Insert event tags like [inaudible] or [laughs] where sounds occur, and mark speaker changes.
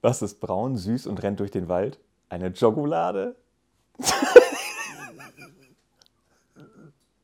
Speaker 1: Was ist braun, süß und rennt durch den Wald? Eine Jogolade? [laughs]